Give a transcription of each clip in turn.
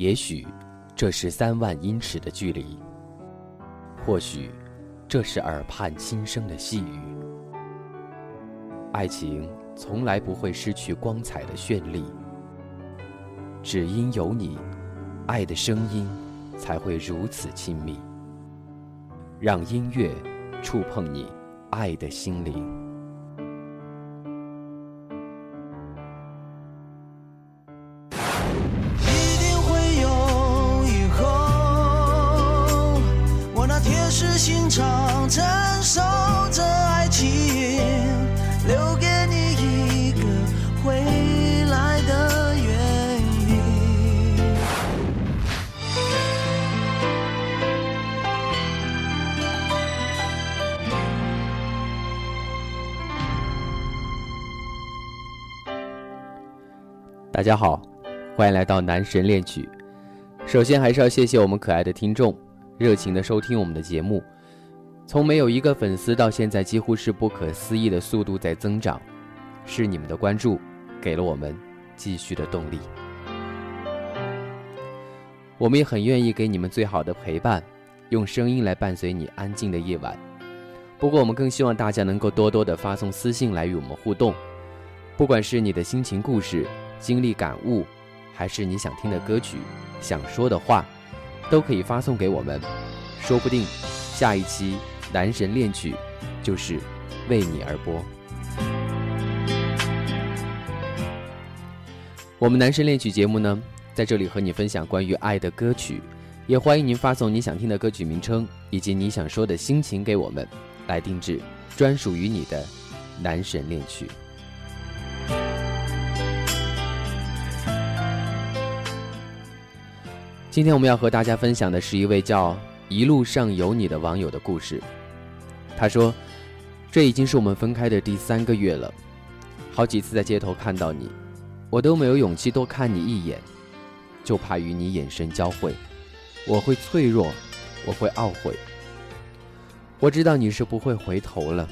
也许这是三万英尺的距离，或许这是耳畔轻声的细语。爱情从来不会失去光彩的绚丽，只因有你，爱的声音才会如此亲密。让音乐触碰你爱的心灵。大家好，欢迎来到男神恋曲。首先还是要谢谢我们可爱的听众，热情的收听我们的节目。从没有一个粉丝到现在，几乎是不可思议的速度在增长。是你们的关注，给了我们继续的动力。我们也很愿意给你们最好的陪伴，用声音来伴随你安静的夜晚。不过，我们更希望大家能够多多的发送私信来与我们互动，不管是你的心情故事。经历感悟，还是你想听的歌曲，想说的话，都可以发送给我们，说不定下一期男神恋曲就是为你而播。我们男神恋曲节目呢，在这里和你分享关于爱的歌曲，也欢迎您发送你想听的歌曲名称以及你想说的心情给我们，来定制专属于你的男神恋曲。今天我们要和大家分享的是一位叫“一路上有你”的网友的故事。他说：“这已经是我们分开的第三个月了，好几次在街头看到你，我都没有勇气多看你一眼，就怕与你眼神交汇，我会脆弱，我会懊悔。我知道你是不会回头了，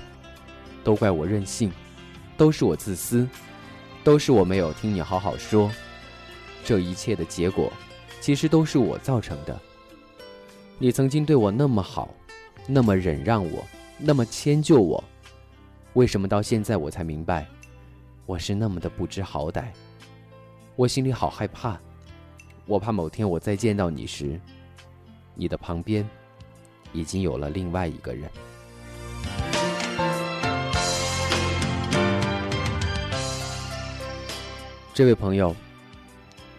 都怪我任性，都是我自私，都是我没有听你好好说，这一切的结果。”其实都是我造成的。你曾经对我那么好，那么忍让我，那么迁就我，为什么到现在我才明白，我是那么的不知好歹？我心里好害怕，我怕某天我再见到你时，你的旁边已经有了另外一个人。这位朋友。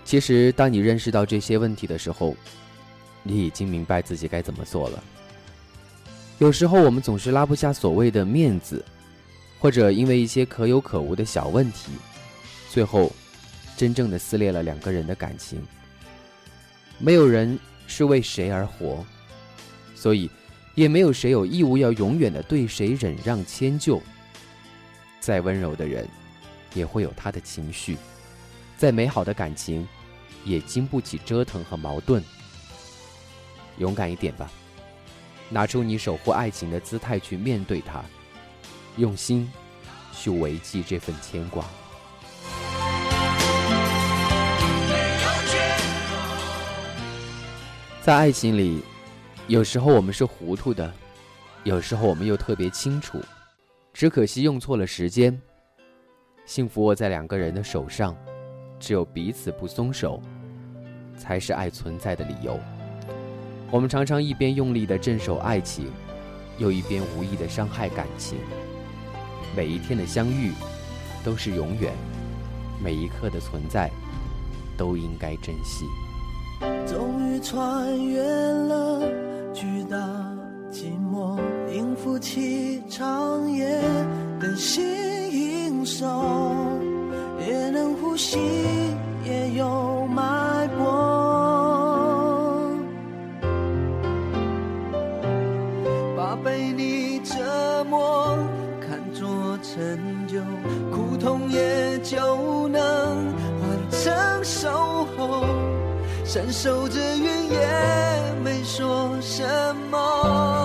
其实，当你认识到这些问题的时候，你已经明白自己该怎么做了。有时候，我们总是拉不下所谓的面子，或者因为一些可有可无的小问题，最后真正的撕裂了两个人的感情。没有人是为谁而活，所以也没有谁有义务要永远的对谁忍让迁就。再温柔的人，也会有他的情绪；再美好的感情。也经不起折腾和矛盾。勇敢一点吧，拿出你守护爱情的姿态去面对它，用心去维系这份牵挂。在爱情里，有时候我们是糊涂的，有时候我们又特别清楚，只可惜用错了时间。幸福握在两个人的手上。只有彼此不松手，才是爱存在的理由。我们常常一边用力的镇守爱情，又一边无意的伤害感情。每一天的相遇，都是永远；每一刻的存在，都应该珍惜。终于穿越了巨大寂寞，应付起长夜的心手。心，也有脉搏。把被你折磨看作成就，苦痛也就能换成守候。伸手着云也没说什么。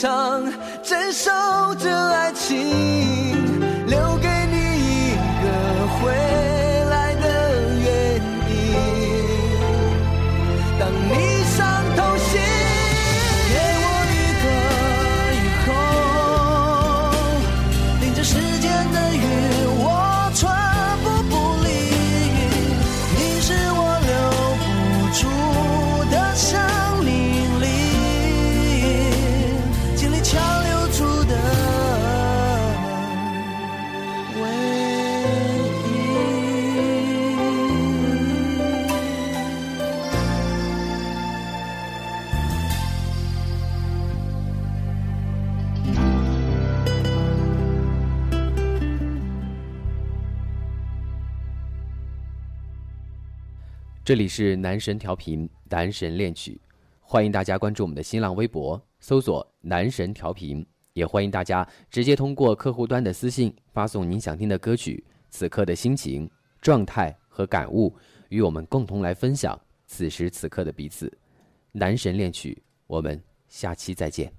石心肠珍守着爱情，这里是男神调频，男神恋曲，欢迎大家关注我们的新浪微博，搜索“男神调频”，也欢迎大家直接通过客户端的私信发送您想听的歌曲、此刻的心情、状态和感悟，与我们共同来分享此时此刻的彼此。男神恋曲，我们下期再见。